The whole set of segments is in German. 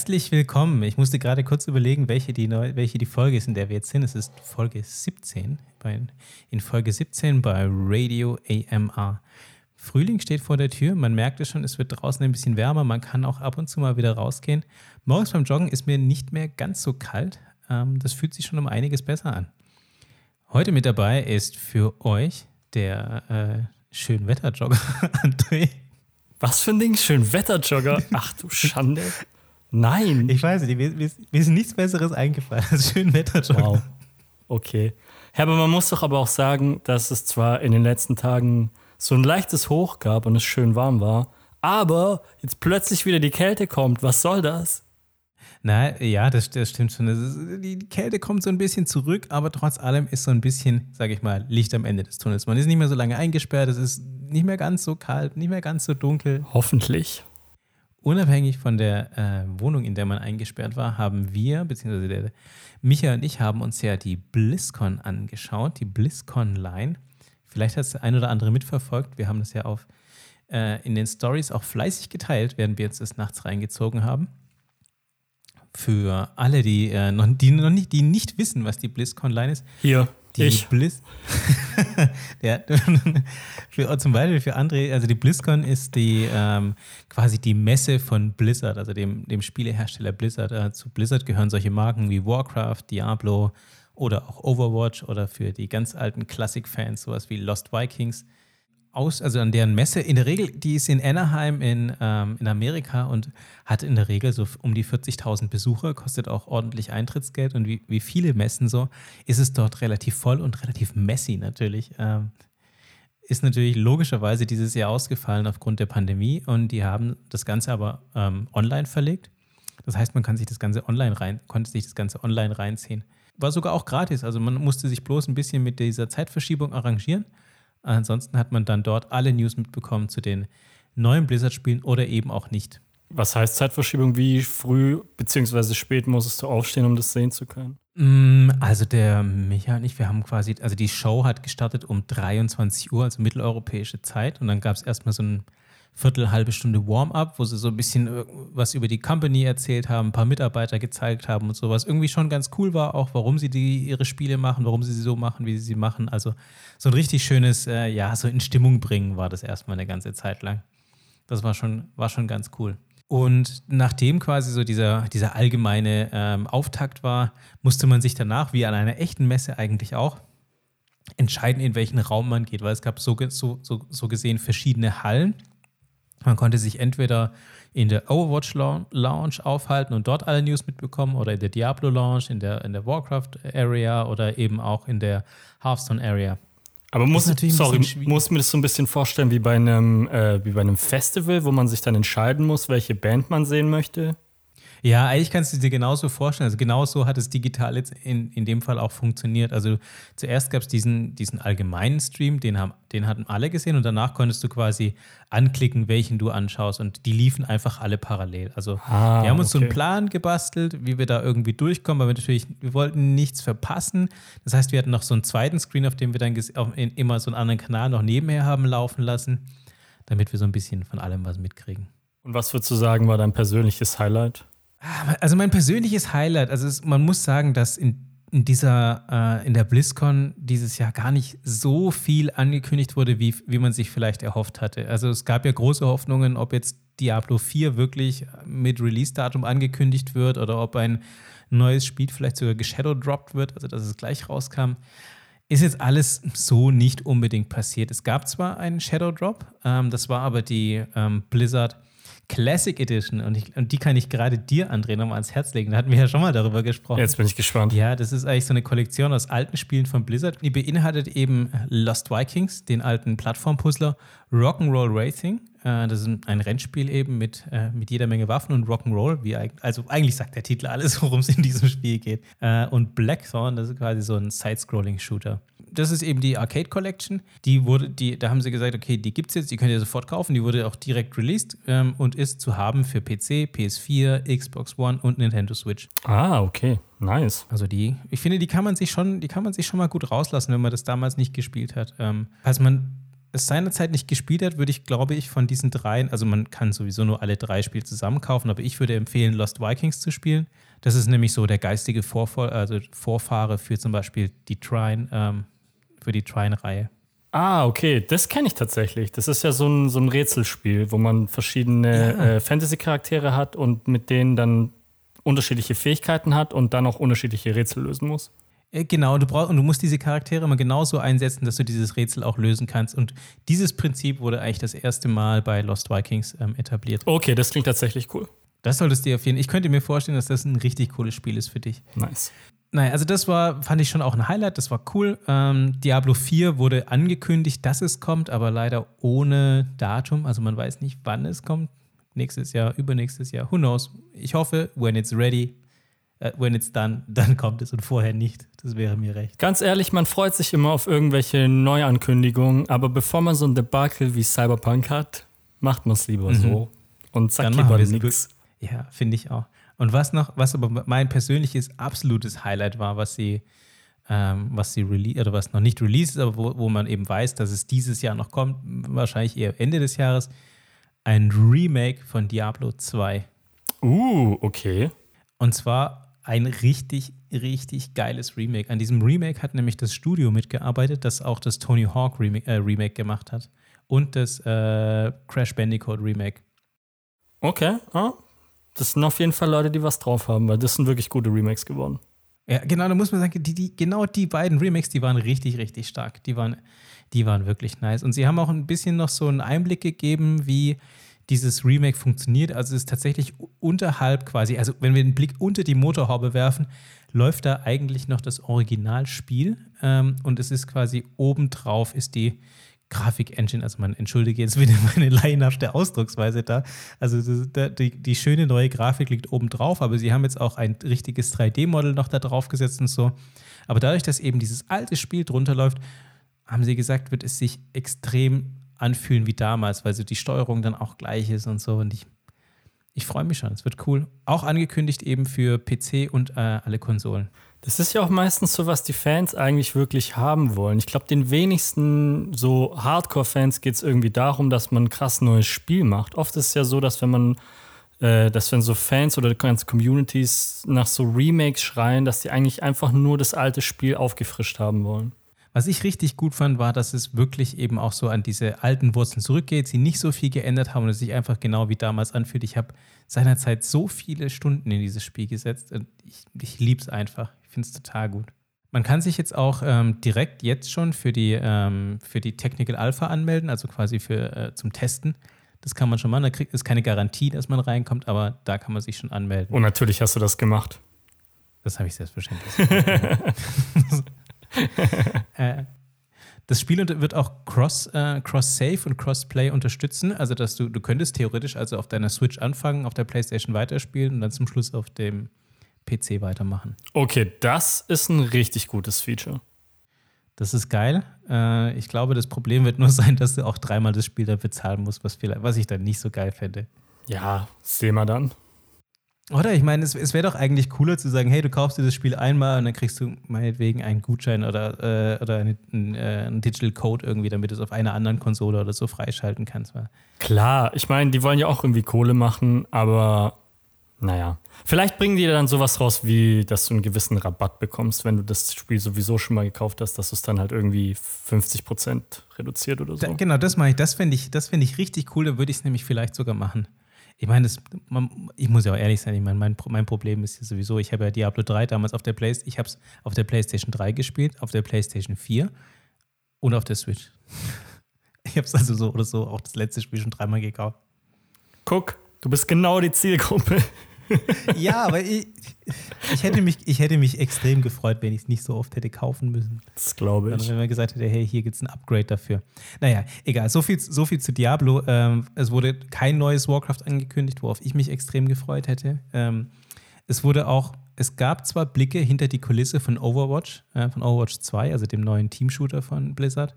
Herzlich willkommen. Ich musste gerade kurz überlegen, welche die, neu, welche die Folge ist, in der wir jetzt sind. Es ist Folge 17. Bei, in Folge 17 bei Radio AMR. Frühling steht vor der Tür. Man merkt es schon, es wird draußen ein bisschen wärmer. Man kann auch ab und zu mal wieder rausgehen. Morgens beim Joggen ist mir nicht mehr ganz so kalt. Ähm, das fühlt sich schon um einiges besser an. Heute mit dabei ist für euch der äh, Schönwetterjogger André. Was für ein Ding? Schönwetterjogger? Ach du Schande. Nein. Ich weiß nicht, mir, mir ist nichts Besseres eingefallen als Schönwetterjogger. Wow. Okay. Ja, aber man muss doch aber auch sagen, dass es zwar in den letzten Tagen so ein leichtes Hoch gab und es schön warm war, aber jetzt plötzlich wieder die Kälte kommt. Was soll das? Na ja, das, das stimmt schon. Das ist, die Kälte kommt so ein bisschen zurück, aber trotz allem ist so ein bisschen, sage ich mal, Licht am Ende des Tunnels. Man ist nicht mehr so lange eingesperrt, es ist nicht mehr ganz so kalt, nicht mehr ganz so dunkel. Hoffentlich. Unabhängig von der äh, Wohnung, in der man eingesperrt war, haben wir, beziehungsweise der Micha und ich haben uns ja die BlizzCon angeschaut, die BlizzCon Line. Vielleicht hat es der ein oder andere mitverfolgt. Wir haben das ja auf, äh, in den Stories auch fleißig geteilt, während wir jetzt das nachts reingezogen haben. Für alle, die, äh, noch, die noch nicht, die nicht wissen, was die BlizzCon Line ist. Hier. Die ich. Blizz. der, für, zum Beispiel für André, also die BlizzCon ist die ähm, quasi die Messe von Blizzard, also dem, dem Spielehersteller Blizzard. Äh, zu Blizzard gehören solche Marken wie Warcraft, Diablo oder auch Overwatch oder für die ganz alten Classic-Fans sowas wie Lost Vikings aus, also an deren Messe, in der Regel, die ist in Anaheim in, ähm, in Amerika und hat in der Regel so um die 40.000 Besucher, kostet auch ordentlich Eintrittsgeld und wie, wie viele Messen so, ist es dort relativ voll und relativ messy natürlich. Ähm, ist natürlich logischerweise dieses Jahr ausgefallen aufgrund der Pandemie und die haben das Ganze aber ähm, online verlegt. Das heißt, man kann sich das Ganze online rein, konnte sich das Ganze online reinziehen. War sogar auch gratis, also man musste sich bloß ein bisschen mit dieser Zeitverschiebung arrangieren. Ansonsten hat man dann dort alle News mitbekommen zu den neuen Blizzard-Spielen oder eben auch nicht. Was heißt Zeitverschiebung? Wie früh bzw. spät musstest du aufstehen, um das sehen zu können? Mm, also der Micha und ich, wir haben quasi, also die Show hat gestartet um 23 Uhr, also mitteleuropäische Zeit. Und dann gab es erstmal so ein Viertel, halbe Stunde Warm-up, wo sie so ein bisschen äh, was über die Company erzählt haben, ein paar Mitarbeiter gezeigt haben und sowas. Irgendwie schon ganz cool war, auch warum sie die, ihre Spiele machen, warum sie sie so machen, wie sie sie machen. Also so ein richtig schönes, äh, ja, so in Stimmung bringen war das erstmal eine ganze Zeit lang. Das war schon, war schon ganz cool. Und nachdem quasi so dieser, dieser allgemeine ähm, Auftakt war, musste man sich danach, wie an einer echten Messe eigentlich auch, entscheiden, in welchen Raum man geht, weil es gab so, so, so, so gesehen verschiedene Hallen man konnte sich entweder in der Overwatch Lounge aufhalten und dort alle News mitbekommen oder in der Diablo Lounge, in der, in der Warcraft Area oder eben auch in der Hearthstone Area. Aber muss, sorry, muss mir das so ein bisschen vorstellen wie bei einem, äh, wie bei einem Festival, wo man sich dann entscheiden muss, welche Band man sehen möchte? Ja, eigentlich kannst du dir genauso vorstellen. Also genauso hat es digital jetzt in, in dem Fall auch funktioniert. Also zuerst gab es diesen, diesen allgemeinen Stream, den, haben, den hatten alle gesehen und danach konntest du quasi anklicken, welchen du anschaust und die liefen einfach alle parallel. Also ah, wir haben uns okay. so einen Plan gebastelt, wie wir da irgendwie durchkommen, aber wir natürlich, wir wollten nichts verpassen. Das heißt, wir hatten noch so einen zweiten Screen, auf dem wir dann immer so einen anderen Kanal noch nebenher haben laufen lassen, damit wir so ein bisschen von allem was mitkriegen. Und was würdest du sagen, war dein persönliches Highlight? Ah, also mein persönliches Highlight, also es, man muss sagen, dass in, in dieser, äh, in der BlizzCon dieses Jahr gar nicht so viel angekündigt wurde, wie, wie man sich vielleicht erhofft hatte. Also es gab ja große Hoffnungen, ob jetzt Diablo 4 wirklich mit Release-Datum angekündigt wird oder ob ein neues Spiel vielleicht sogar geshadowdropped wird, also dass es gleich rauskam. Ist jetzt alles so nicht unbedingt passiert. Es gab zwar einen Shadow Drop, ähm, das war aber die ähm, Blizzard Classic Edition und, ich, und die kann ich gerade dir, André, nochmal ans Herz legen. Da hatten wir ja schon mal darüber gesprochen. Jetzt bin ich gespannt. Ja, das ist eigentlich so eine Kollektion aus alten Spielen von Blizzard. Die beinhaltet eben Lost Vikings, den alten Plattformpuzzler, Rock'n'Roll Racing, äh, das ist ein Rennspiel eben mit, äh, mit jeder Menge Waffen und Rock'n'Roll, wie also eigentlich sagt der Titel alles, worum es in diesem Spiel geht. Äh, und Blackthorn, das ist quasi so ein Side-Scrolling-Shooter. Das ist eben die Arcade Collection. Die wurde, die, da haben sie gesagt, okay, die gibt es jetzt, die könnt ihr sofort kaufen. Die wurde auch direkt released ähm, und ist zu haben für PC, PS4, Xbox One und Nintendo Switch. Ah, okay. Nice. Also die, ich finde, die kann man sich schon, die kann man sich schon mal gut rauslassen, wenn man das damals nicht gespielt hat. Ähm, falls man es seinerzeit nicht gespielt hat, würde ich, glaube ich, von diesen dreien, also man kann sowieso nur alle drei Spiele zusammen kaufen, aber ich würde empfehlen, Lost Vikings zu spielen. Das ist nämlich so der geistige Vorfall, also Vorfahre für zum Beispiel die Trine, ähm, für die Trine-Reihe. Ah, okay, das kenne ich tatsächlich. Das ist ja so ein, so ein Rätselspiel, wo man verschiedene Ja. äh, Fantasy-Charaktere hat und mit denen dann unterschiedliche Fähigkeiten hat und dann auch unterschiedliche Rätsel lösen muss. Äh, Genau, du brauchst und du musst diese Charaktere immer genauso einsetzen, dass du dieses Rätsel auch lösen kannst. Und dieses Prinzip wurde eigentlich das erste Mal bei Lost Vikings ähm, etabliert. Okay, das klingt tatsächlich cool. Das solltest du dir auf jeden Fall. Ich könnte mir vorstellen, dass das ein richtig cooles Spiel ist für dich. Nice. Naja, also das war, fand ich schon auch ein Highlight, das war cool. Ähm, Diablo 4 wurde angekündigt, dass es kommt, aber leider ohne Datum. Also man weiß nicht, wann es kommt. Nächstes Jahr, übernächstes Jahr, who knows. Ich hoffe, when it's ready, äh, when it's done, dann kommt es und vorher nicht. Das wäre mir recht. Ganz ehrlich, man freut sich immer auf irgendwelche Neuankündigungen, aber bevor man so ein Debakel wie Cyberpunk hat, macht man es lieber so und sagt Mhm. Lieber nichts. Ja, finde ich auch. Und was noch, was aber mein persönliches absolutes Highlight war, was sie, ähm, was sie release oder was noch nicht released ist, aber wo, wo man eben weiß, dass es dieses Jahr noch kommt, wahrscheinlich eher Ende des Jahres, ein Remake von Diablo 2. Uh, okay. Und zwar ein richtig, richtig geiles Remake. An diesem Remake hat nämlich das Studio mitgearbeitet, das auch das Tony Hawk Remake, äh, Remake gemacht hat. Und das äh, Crash Bandicoot Remake. Okay, ah, das sind auf jeden Fall Leute, die was drauf haben, weil das sind wirklich gute Remakes geworden. Ja, genau, da muss man sagen, die, die, genau die beiden Remakes, die waren richtig, richtig stark. Die waren, die waren wirklich nice. Und sie haben auch ein bisschen noch so einen Einblick gegeben, wie dieses Remake funktioniert. Also es ist tatsächlich unterhalb quasi, also wenn wir den Blick unter die Motorhaube werfen, läuft da eigentlich noch das Originalspiel. Ähm, und es ist quasi obendrauf ist die Grafik-Engine, also man entschuldige jetzt wieder meine laienhafte Ausdrucksweise da. Also die, die schöne neue Grafik liegt oben drauf, aber sie haben jetzt auch ein richtiges 3D-Model noch da drauf gesetzt und so. Aber dadurch, dass eben dieses alte Spiel drunter läuft, haben sie gesagt, wird es sich extrem anfühlen wie damals, weil so die Steuerung dann auch gleich ist und so. Und ich, ich freue mich schon, es wird cool. Auch angekündigt eben für PC und äh, alle Konsolen. Das ist ja auch meistens so, was die Fans eigentlich wirklich haben wollen. Ich glaube, den wenigsten so Hardcore-Fans geht es irgendwie darum, dass man ein krass neues Spiel macht. Oft ist es ja so, dass wenn man, äh, dass wenn so Fans oder ganze Communities nach so Remakes schreien, dass die eigentlich einfach nur das alte Spiel aufgefrischt haben wollen. Was ich richtig gut fand, war, dass es wirklich eben auch so an diese alten Wurzeln zurückgeht, sie nicht so viel geändert haben und es sich einfach genau wie damals anfühlt. Ich habe seinerzeit so viele Stunden in dieses Spiel gesetzt und ich, ich liebe es einfach. Ich finde es total gut. Man kann sich jetzt auch ähm, direkt jetzt schon für die, ähm, für die Technical Alpha anmelden, also quasi für, äh, zum Testen. Das kann man schon machen. Da kriegt es keine Garantie, dass man reinkommt, aber da kann man sich schon anmelden. Und natürlich hast du das gemacht. Das habe ich selbstverständlich. äh, das Spiel wird auch Cross, äh, Cross-Save und Cross-Play unterstützen. Also, dass du, du könntest theoretisch also auf deiner Switch anfangen, auf der PlayStation weiterspielen und dann zum Schluss auf dem PC weitermachen. Okay, das ist ein richtig gutes Feature. Das ist geil. Äh, ich glaube, das Problem wird nur sein, dass du auch dreimal das Spiel dann bezahlen musst, was, vielleicht, was ich dann nicht so geil fände. Ja, sehen wir dann. Oder ich meine, es, es wäre doch eigentlich cooler zu sagen, hey, du kaufst dir das Spiel einmal und dann kriegst du meinetwegen einen Gutschein oder, äh, oder einen, einen, äh, einen Digital Code irgendwie, damit du es auf einer anderen Konsole oder so freischalten kannst. Klar, ich meine, die wollen ja auch irgendwie Kohle machen, aber naja. Vielleicht bringen die dann sowas raus, wie dass du einen gewissen Rabatt bekommst, wenn du das Spiel sowieso schon mal gekauft hast, dass es dann halt irgendwie 50% reduziert oder so. Da, genau, das mache ich. Das fände ich, das fänd ich richtig cool. Da würde ich es nämlich vielleicht sogar machen. Ich meine, das- man- ich muss ja auch ehrlich sein. Ich meine, mein, mein Problem ist ja sowieso, ich habe ja Diablo 3 damals auf der PlayStation, ich habe es auf der PlayStation 3 gespielt, auf der PlayStation 4 und auf der Switch. Ich habe es also so oder so auch das letzte Spiel schon dreimal gekauft. Guck, du bist genau die Zielgruppe. Ja, aber ich, ich, hätte mich, ich hätte mich extrem gefreut, wenn ich es nicht so oft hätte kaufen müssen. Das glaube ich. wenn man gesagt hätte, hey, hier gibt es ein Upgrade dafür. Naja, egal. So viel, so viel zu Diablo. Ähm, es wurde kein neues Warcraft angekündigt, worauf ich mich extrem gefreut hätte. Ähm, es wurde auch, es gab zwar Blicke hinter die Kulisse von Overwatch, äh, von Overwatch 2, also dem neuen Team-Shooter von Blizzard,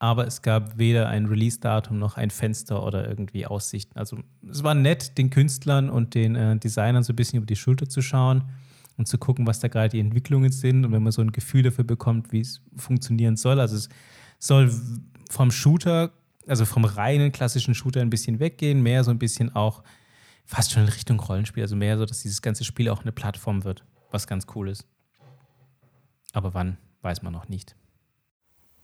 aber es gab weder ein Release-Datum noch ein Fenster oder irgendwie Aussichten. Also es war nett, den Künstlern und den äh, Designern so ein bisschen über die Schulter zu schauen und zu gucken, was da gerade die Entwicklungen sind und wenn man so ein Gefühl dafür bekommt, wie es funktionieren soll. Also es soll vom Shooter, also vom reinen klassischen Shooter ein bisschen weggehen, mehr so ein bisschen auch fast schon in Richtung Rollenspiel, also mehr so, dass dieses ganze Spiel auch eine Plattform wird, was ganz cool ist. Aber wann, weiß man noch nicht.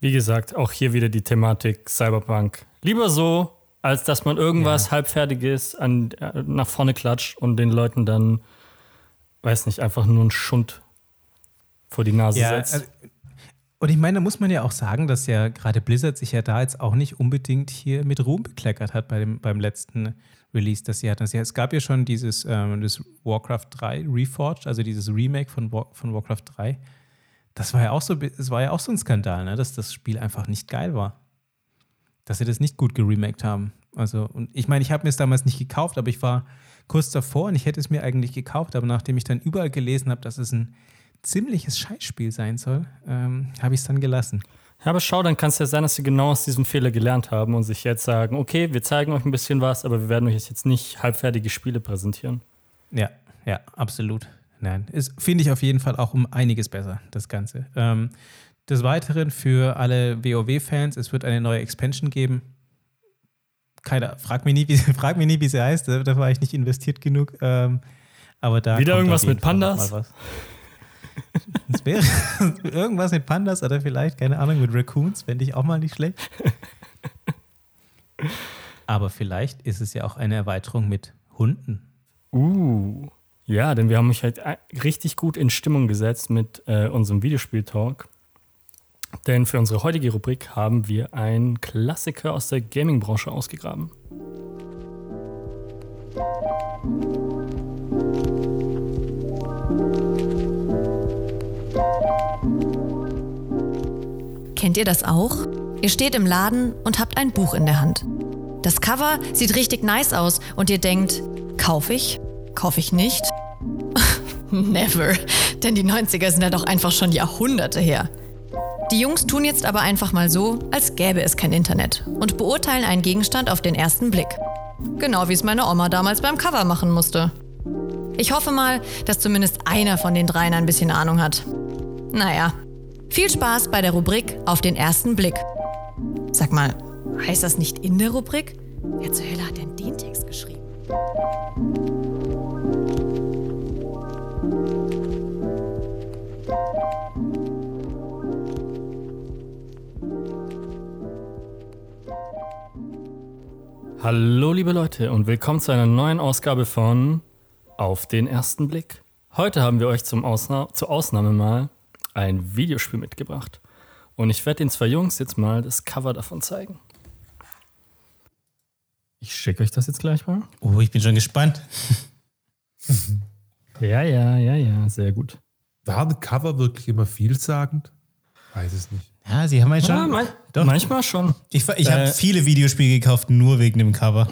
Wie gesagt, auch hier wieder die Thematik Cyberpunk. Lieber so, als dass man irgendwas Ja. halbfertiges an, äh, nach vorne klatscht und den Leuten dann, weiß nicht, einfach nur einen Schund vor die Nase Ja, setzt. also, und ich meine, da muss man ja auch sagen, dass ja gerade Blizzard sich ja da jetzt auch nicht unbedingt hier mit Ruhm bekleckert hat bei dem, beim letzten Release, das sie hatten. Also, es gab ja schon dieses ähm, das Warcraft 3 Reforged, also dieses Remake von, War, von Warcraft 3. Das war ja auch so, es war ja auch so ein Skandal, ne, dass das Spiel einfach nicht geil war. Dass sie das nicht gut geremaked haben. Also, und ich meine, ich habe mir es damals nicht gekauft, aber ich war kurz davor und ich hätte es mir eigentlich gekauft, aber nachdem ich dann überall gelesen habe, dass es ein ziemliches Scheißspiel sein soll, ähm, habe ich es dann gelassen. Ja, aber schau, dann kann es ja sein, dass sie genau aus diesem Fehler gelernt haben und sich jetzt sagen, okay, wir zeigen euch ein bisschen was, aber wir werden euch jetzt nicht halbfertige Spiele präsentieren. Ja, ja, absolut. Nein, ist, finde ich auf jeden Fall auch um einiges besser, das Ganze. Ähm, des Weiteren für alle WoW-Fans, es wird eine neue Expansion geben. Keiner, frag mich nie, wie, frag mich nie, wie sie heißt, da war ich nicht investiert genug. Ähm, aber da Wieder irgendwas mit Pandas? Es wäre irgendwas mit Pandas oder vielleicht, keine Ahnung, mit Raccoons, fände ich auch mal nicht schlecht. Aber vielleicht ist es ja auch eine Erweiterung mit Hunden. Uh. Ja, denn wir haben mich halt äh, richtig gut in Stimmung gesetzt mit äh, unserem Videospiel-Talk. Denn für unsere heutige Rubrik haben wir einen Klassiker aus der Gaming-Branche ausgegraben. Kennt ihr das auch? Ihr steht im Laden und habt ein Buch in der Hand. Das Cover sieht richtig nice aus und ihr denkt, kauf ich? Kauf ich nicht? Never, denn die 90er sind ja doch einfach schon Jahrhunderte her. Die Jungs tun jetzt aber einfach mal so, als gäbe es kein Internet und beurteilen einen Gegenstand auf den ersten Blick. Genau wie es meine Oma damals beim Cover machen musste. Ich hoffe mal, dass zumindest einer von den dreien ein bisschen Ahnung hat. Naja, viel Spaß bei der Rubrik auf den ersten Blick. Sag mal, heißt das nicht in der Rubrik? Wer zur Hölle hat denn den Text geschrieben? Hallo, liebe Leute, und willkommen zu einer neuen Ausgabe von Auf den ersten Blick. Heute haben wir euch zum Ausna zur Ausnahme mal ein Videospiel mitgebracht. Und ich werde den zwei Jungs jetzt mal das Cover davon zeigen. Ich schicke euch das jetzt gleich mal. Oh, ich bin schon gespannt. Ja, ja, ja, ja, sehr gut. Waren Cover wirklich immer vielsagend? Weiß es nicht. Ja, sie haben halt schon. Ja, mein, Doch. manchmal schon. ich ich habe Äh, viele Videospiele gekauft, nur wegen dem Cover.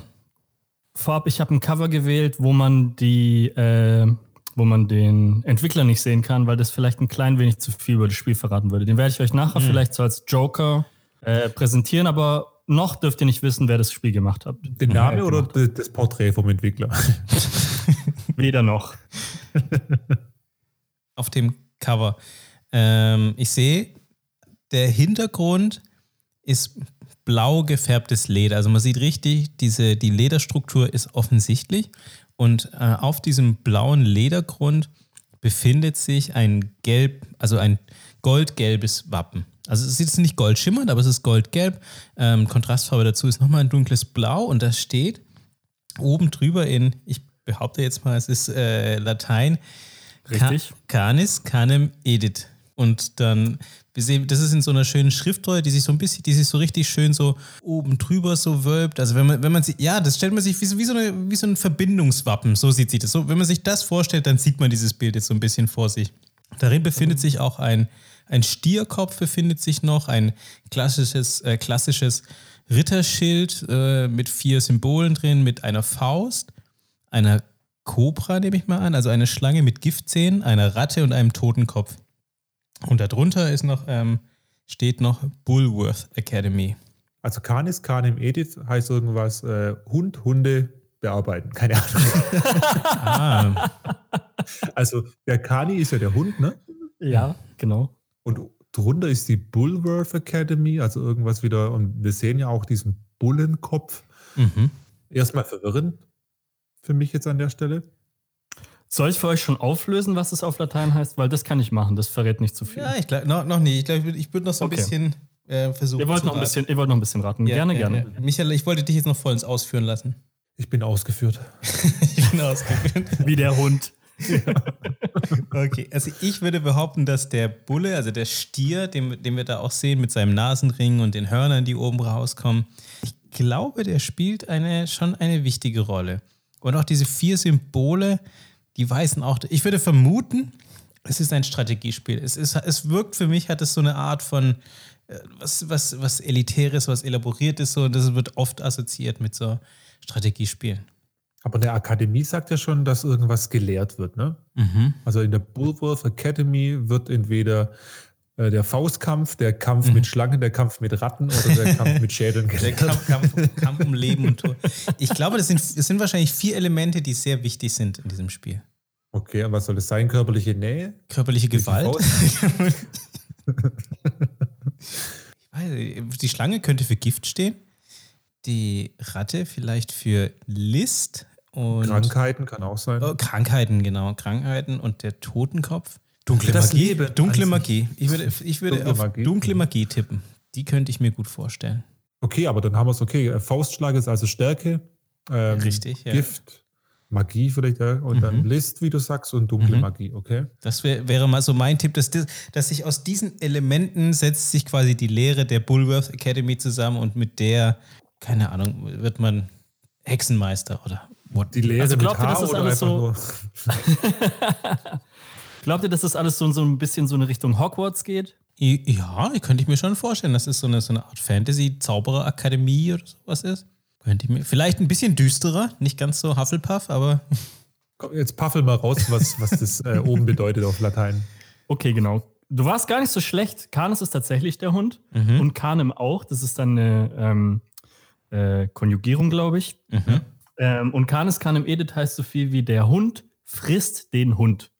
Vorab, ich habe ein Cover gewählt, wo man die, äh, wo man den Entwickler nicht sehen kann, weil das vielleicht ein klein wenig zu viel über das Spiel verraten würde. Den werde ich euch nachher vielleicht so als Joker äh, präsentieren, aber noch dürft ihr nicht wissen, wer das Spiel gemacht hat. Den Name Äh, oder gemacht. d- das Porträt vom Entwickler? Weder noch. Auf dem Cover. Ähm, ich sehe, der Hintergrund ist blau gefärbtes Leder. Also man sieht richtig, diese, die Lederstruktur ist offensichtlich. Und äh, auf diesem blauen Ledergrund befindet sich ein gelb, also ein goldgelbes Wappen. Also es ist nicht goldschimmernd, aber es ist goldgelb. Ähm, Kontrastfarbe dazu ist nochmal ein dunkles Blau und da steht oben drüber in, ich behaupte jetzt mal, es ist äh, Latein, Richtig. Ca- Canis canem edit. Und dann, wir sehen, das ist in so einer schönen Schriftrolle, die sich so ein bisschen, die sich so richtig schön so oben drüber so wölbt. Also wenn man, wenn man sie, ja, das stellt man sich wie so, wie so, eine, wie so ein Verbindungswappen, so sieht sich das. So, wenn man sich das vorstellt, dann sieht man dieses Bild jetzt so ein bisschen vor sich. Darin befindet sich auch ein, ein Stierkopf, befindet sich noch, ein klassisches, äh, klassisches Ritterschild äh, mit vier Symbolen drin, mit einer Faust, einer Kobra, nehme ich mal an, also eine Schlange mit Giftzähnen, einer Ratte und einem Totenkopf. Und darunter ist noch, ähm, steht noch Bullworth Academy. Also Canis Canem Edit heißt irgendwas äh, Hund, Hunde bearbeiten. Keine Ahnung. Ah, Also der Kani ist ja der Hund, ne? Ja, genau. Und drunter ist die Bullworth Academy, also irgendwas wieder. Und wir sehen ja auch diesen Bullenkopf. Mhm. Erstmal verwirrend für mich jetzt an der Stelle. Soll ich für euch schon auflösen, was es auf Latein heißt? Weil das kann ich machen, das verrät nicht zu viel. Ja, ich glaube, noch, noch nicht. Ich glaube, ich würde ich würd noch so ein Okay. bisschen äh, versuchen. ihr, wollt zu noch ein bisschen, ihr wollt noch ein bisschen raten. Ja, gerne, ja, gerne. ja. Michael, ich wollte dich jetzt noch vollends ausführen lassen. Ich bin ausgeführt. ich bin ausgeführt. Wie der Hund. Okay, also ich würde behaupten, dass der Bulle, also der Stier, den, den wir da auch sehen mit seinem Nasenring und den Hörnern, die oben rauskommen, ich glaube, der spielt eine, schon eine wichtige Rolle. Und auch diese vier Symbole, die weisen auch, ich würde vermuten, es ist ein Strategiespiel. Es, ist, es wirkt für mich, hat es so eine Art von äh, was, was, was Elitäres, was Elaboriertes, so, und das wird oft assoziiert mit so Strategiespielen. Aber der Akademie sagt ja schon, dass irgendwas gelehrt wird. Ne? Mhm. Also in der Bullworth Academy wird entweder der Faustkampf, der Kampf mit Schlangen, der Kampf mit Ratten oder der Kampf mit Schädeln Der. Kampf, Kampf, Kampf um Leben und Tod. Ich glaube, das sind, das sind wahrscheinlich vier Elemente, die sehr wichtig sind in diesem Spiel. Okay, und was soll das sein? Körperliche Nähe? Körperliche Gewalt. ich weiß, die Schlange könnte für Gift stehen. Die Ratte vielleicht für List und Krankheiten kann auch sein. Oh, Krankheiten, genau. Krankheiten und der Totenkopf. Dunkle Das Magie. Leben. Dunkle Magie. Ich würde, ich würde Dunkle auf Magie. dunkle Magie tippen. Die könnte ich mir gut vorstellen. Okay, aber dann haben wir es okay. Äh, Faustschlag ist also Stärke. ähm, Richtig, ja. Gift, Magie vielleicht, ja. Und dann Mhm. List, wie du sagst, und dunkle Mhm. Magie, okay. Das wär, wäre mal so mein Tipp, dass, das, dass sich aus diesen Elementen setzt sich quasi die Lehre der Bullworth Academy zusammen und mit der, keine Ahnung, wird man Hexenmeister oder what? Die Lehre Also glaubt mit ihr, H das ist oder alles einfach so- nur. Glaubt ihr, dass das alles so, so ein bisschen so eine Richtung Hogwarts geht? Ja, könnte ich mir schon vorstellen, dass es so eine, so eine Art Fantasy-Zauberer-Akademie oder sowas ist. Könnte ich mir, vielleicht ein bisschen düsterer, nicht ganz so Hufflepuff, aber Komm, Jetzt paffel mal raus, was, was das äh, oben bedeutet auf Latein. Okay, genau. Du warst gar nicht so schlecht. Canis ist tatsächlich der Hund Mhm. und Canem auch. Das ist dann eine ähm, äh, Konjugierung, glaube ich. Mhm. Ähm, und Canis Canem Edit heißt so viel wie der Hund frisst den Hund.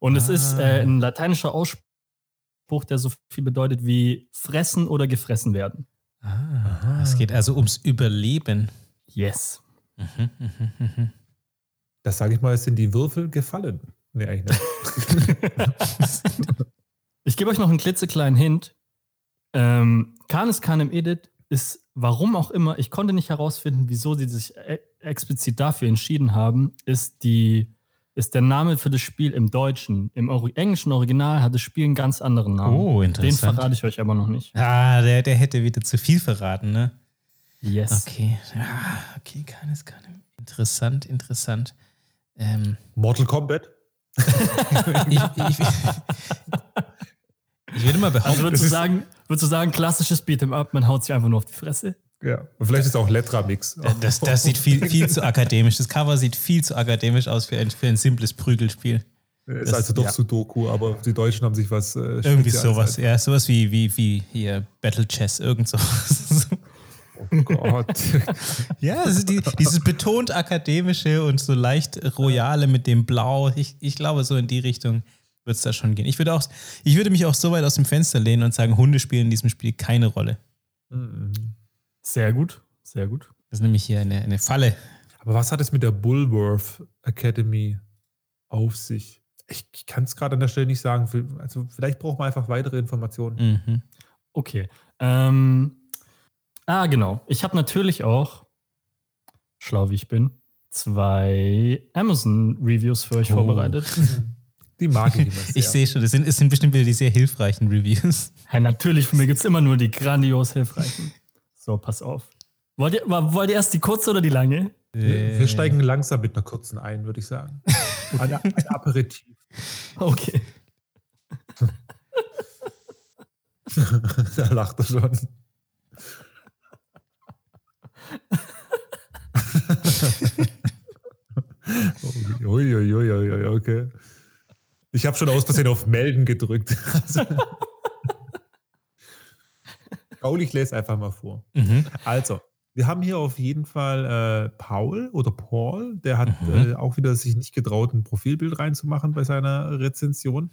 Und es ist Ah. äh, ein lateinischer Ausspruch, der so viel bedeutet wie fressen oder gefressen werden. ah, es geht also ums Überleben. Yes. Das sage ich mal, es sind die Würfel gefallen. Nee, eigentlich nicht. Ich gebe euch noch einen klitzekleinen Hint. Ähm, Canis Canem Edit ist, warum auch immer, ich konnte nicht herausfinden, wieso sie sich e explizit dafür entschieden haben, ist, die, ist der Name für das Spiel im Deutschen. Im englischen Original hat das Spiel einen ganz anderen Namen. Oh, Den interessant. verrate ich euch aber noch nicht. Ah, der, der hätte wieder zu viel verraten, ne? Yes. Okay, ah, okay, keines, keinem. Interessant, interessant. Ähm, Mortal Kombat? ich, ich, ich würde mal behaupten, Also würdest du, sagen, würdest du sagen, klassisches Beat'em Up, man haut sich einfach nur auf die Fresse? Ja. Und vielleicht ist es auch Letra-Mix. das, das sieht viel, viel zu akademisch. Das Cover sieht viel zu akademisch aus für ein, für ein simples Prügelspiel. ist das- also doch ja. Sudoku, aber die Deutschen haben sich was. Äh, Irgendwie sowas, als- ja, sowas wie, wie, wie hier Battle Chess, irgend sowas. Oh Gott. Ja, ist die, dieses betont akademische und so leicht royale mit dem Blau. Ich, ich glaube, so in die Richtung wird es da schon gehen. Ich würde, auch, ich würde mich auch so weit aus dem Fenster lehnen und sagen, Hunde spielen in diesem Spiel keine Rolle. Mhm. Sehr gut, sehr gut. Das ist nämlich hier eine, eine Falle. aber was hat es mit der Bullworth Academy auf sich? Ich, ich kann es gerade an der Stelle nicht sagen. Also vielleicht braucht man einfach weitere Informationen. Mhm. Okay. Ähm, ah, genau. Ich habe natürlich auch, schlau wie ich bin, zwei Amazon-Reviews für euch Oh. vorbereitet. Die mag ich immer sehr. Ich sehe schon, das sind, es sind bestimmt wieder die sehr hilfreichen Reviews. Ja, natürlich, von mir gibt es immer nur die grandios hilfreichen. So, pass auf. Wollt ihr, wollt ihr erst die kurze oder die lange? wir, wir steigen langsam mit einer kurzen ein, würde ich sagen. Ein, ein Aperitif. Okay. da lacht er schon. Uiuiuiui, okay. Ich habe schon aus Versehen auf Melden gedrückt. Paul, ich lese einfach mal vor. Mhm. Also, Wir haben hier auf jeden Fall äh, Paul oder Paul, der hat Mhm. äh, auch wieder sich nicht getraut, ein Profilbild reinzumachen bei seiner Rezension.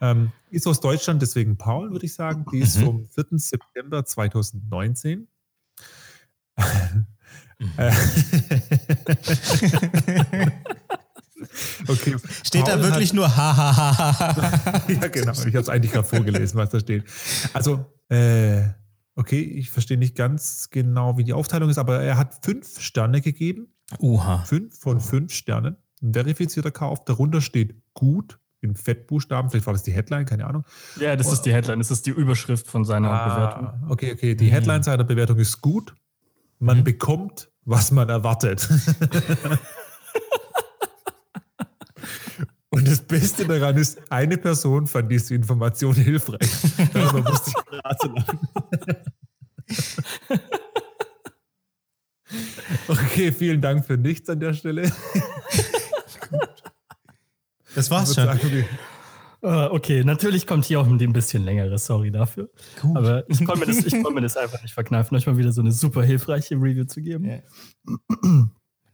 Ähm, ist aus Deutschland, deswegen Paul, würde ich sagen. Die ist Mhm. vom 4. September 2019. Mhm. Äh, okay. Steht da Paul wirklich hat, nur ha ha ha, ha. Ja, genau. Ich habe es eigentlich gerade vorgelesen, was da steht. Also, äh, okay, ich verstehe nicht ganz genau, wie die Aufteilung ist, aber er hat fünf Sterne gegeben. Uha. Fünf von fünf Sternen. Ein verifizierter Kauf. Darunter steht gut in Fettbuchstaben. Vielleicht war das die Headline, keine Ahnung. Ja, das ist die Headline, das ist die Überschrift von seiner Bewertung. Ah, okay, okay. Die Headline seiner Bewertung ist gut. Man bekommt, was man erwartet. Und das Beste daran ist, eine Person fand diese Information hilfreich. Darüber musste ich lachen. Okay, vielen Dank für nichts an der Stelle. Das war's schon. sagen, wir- Äh, okay, natürlich kommt hier auch ein bisschen längeres, sorry dafür. Gut. Aber ich konnte mir, das- ich konnte mir das einfach nicht verkneifen, euch mal wieder so eine super hilfreiche Review zu geben. Ja.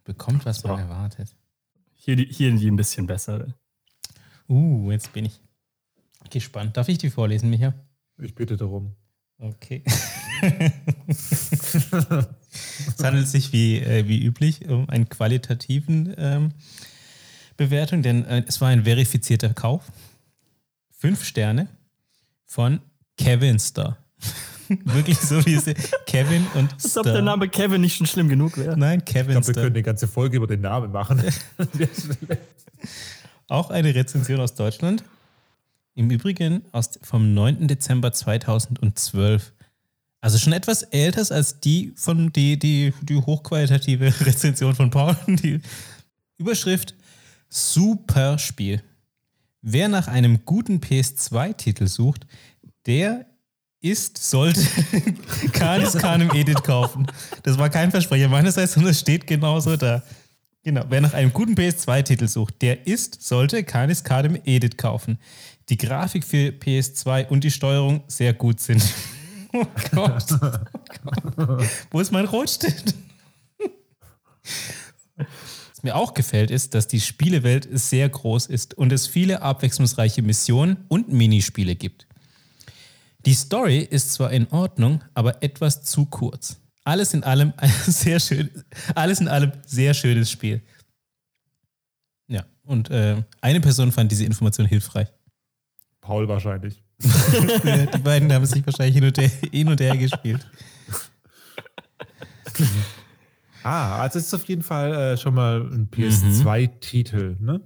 Bekommt, was man So. erwartet. Hier, hier die ein bisschen bessere. Uh, jetzt bin ich gespannt. Darf ich die vorlesen, Micha? Ich bitte darum. Okay. es handelt sich wie, äh, wie üblich um einen qualitativen ähm, Bewertung, denn äh, es war ein verifizierter Kauf. Fünf Sterne von Kevin Star. Wirklich so wie es Kevin und Als ob der. Name Kevin nicht schon schlimm genug wäre. Nein, Ich Kevin glaube, wir können eine ganze Folge über den Namen machen. Auch eine Rezension aus Deutschland. Im Übrigen aus, vom 9. Dezember 2012. Also schon etwas älter als die von die, die, die hochqualitative Rezension von Paul. Die Überschrift Super Spiel. Wer nach einem guten PS2-Titel sucht, der ist, sollte Canis Canem Edit kaufen. Das war kein Versprecher meinerseits, sondern es steht genauso da. Genau, wer nach einem guten PS2-Titel sucht, der ist, sollte Canis Canem Edit kaufen. Die Grafik für PS2 und die Steuerung sehr gut sind. Oh Gott. Oh Gott. Wo ist mein Rotstift? Was mir auch gefällt, ist, dass die Spielewelt sehr groß ist und es viele abwechslungsreiche Missionen und Minispiele gibt. Die Story ist zwar in Ordnung, aber etwas zu kurz. Alles in allem ein sehr schön, alles in allem sehr schönes Spiel. Ja, und äh, eine Person fand diese Information hilfreich. Paul wahrscheinlich. Die beiden haben sich wahrscheinlich hin und her, hin und her gespielt. Ah, also es ist auf jeden Fall äh, schon mal ein PS2-Titel, ne?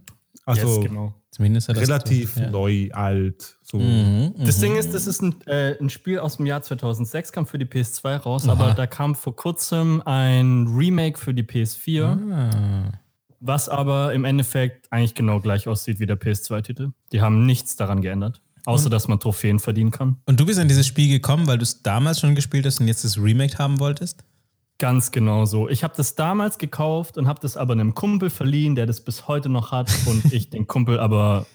Also yes, genau. Zumindest hat das relativ ja. neu, alt. So. Mhm, Das mhm. Ding ist, das ist ein, äh, ein Spiel aus dem Jahr 2006, kam für die PS2 raus, Aha. aber da kam vor kurzem ein Remake für die PS4, Ah. was aber im Endeffekt eigentlich genau gleich aussieht wie der PS2-Titel. Die haben nichts daran geändert, außer dass man Trophäen verdienen kann. Und du bist an dieses Spiel gekommen, weil du es damals schon gespielt hast und jetzt das Remake haben wolltest? Ganz genau so. Ich habe das damals gekauft und habe das aber einem Kumpel verliehen, der das bis heute noch hat und ich den Kumpel aber,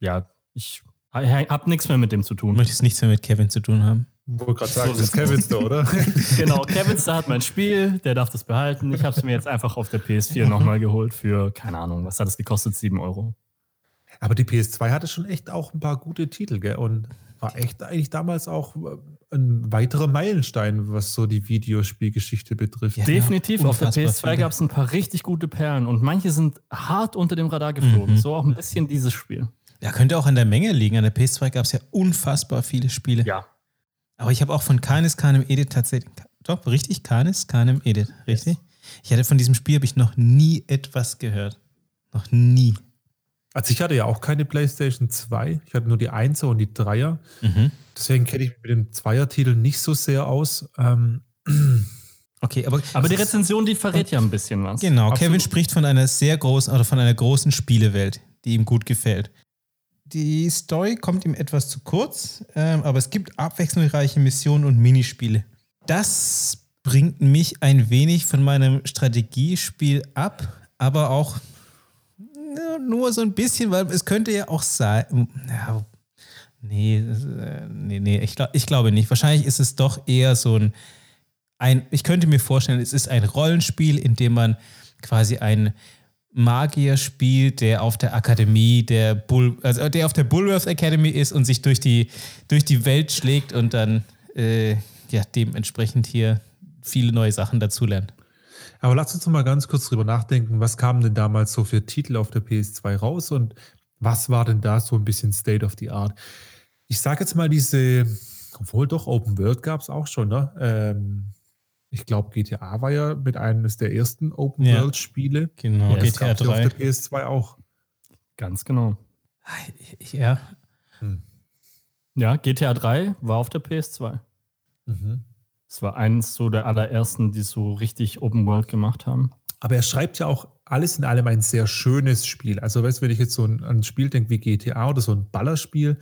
ja, ich habe nichts mehr mit dem zu Du tun. möchtest nichts mehr mit Kevin zu tun haben. Wollte gerade sagen, das ist Kevins da, oder? Genau, Kevin Star hat mein Spiel, der darf das behalten. Ich habe es mir jetzt einfach auf der PS4 nochmal geholt für, keine Ahnung, was hat es gekostet? 7 Euro. Aber die PS2 hatte schon echt auch ein paar gute Titel, gell? Und war echt eigentlich damals auch äh, ein weiterer Meilenstein, was so die Videospielgeschichte betrifft. Ja. Definitiv, auf der unfassbar PS2 viele. gab es ein paar richtig gute Perlen und manche sind hart unter dem Radar geflogen. Mhm. So auch ein bisschen dieses Spiel. Ja, könnte auch an der Menge liegen. An der PS2 gab es ja unfassbar viele Spiele. Ja. Aber ich habe auch von Canis Canem Edit tatsächlich. Doch, richtig? Canis Canem Edit, richtig? Ich hatte von diesem Spiel habe ich noch nie etwas gehört. Noch nie. Also ich hatte ja auch keine PlayStation 2. Ich hatte nur die 1er und die 3er. Mhm. Deswegen kenne ich mich mit dem Zweier-Titel nicht so sehr aus. Ähm, Okay, aber, Aber die Rezension, die verrät ja ein bisschen was. Genau, Absolut. Kevin spricht von einer sehr großen oder von einer großen Spielewelt, die ihm gut gefällt. Die Story kommt ihm etwas zu kurz, ähm, aber es gibt abwechslungsreiche Missionen und Minispiele. Das bringt mich ein wenig von meinem Strategiespiel ab, aber auch nur so ein bisschen, weil es könnte ja auch sein. Ja, nee, äh, nee, nee, ich, glaub, ich glaube nicht. Wahrscheinlich ist es doch eher so ein ein, ich könnte mir vorstellen, es ist ein Rollenspiel, in dem man quasi ein Magier spielt, der auf der Akademie der Bull, also der auf der Bullworth Academy ist und sich durch die, durch die Welt schlägt und dann äh, ja, dementsprechend hier viele neue Sachen dazulernt. Aber lass uns mal ganz kurz drüber nachdenken, was kamen denn damals so für Titel auf der PS2 raus und was war denn da so ein bisschen State of the Art? Ich sage jetzt mal diese, obwohl doch Open World gab es auch schon, ne? Ähm, ich glaube, GTA war ja mit eines der ersten Open Ja. World Spiele. Genau, Das GTA gab's ja 3. auf der PS2 auch. Ganz genau. Ja, Ja, GTA 3 war auf der PS2. Mhm. Es war eins so der allerersten, die so richtig Open World gemacht haben. Aber er schreibt ja auch alles in allem ein sehr schönes Spiel. Also, weißt du, wenn ich jetzt so ein, an ein Spiel denke wie GTA oder so ein Ballerspiel,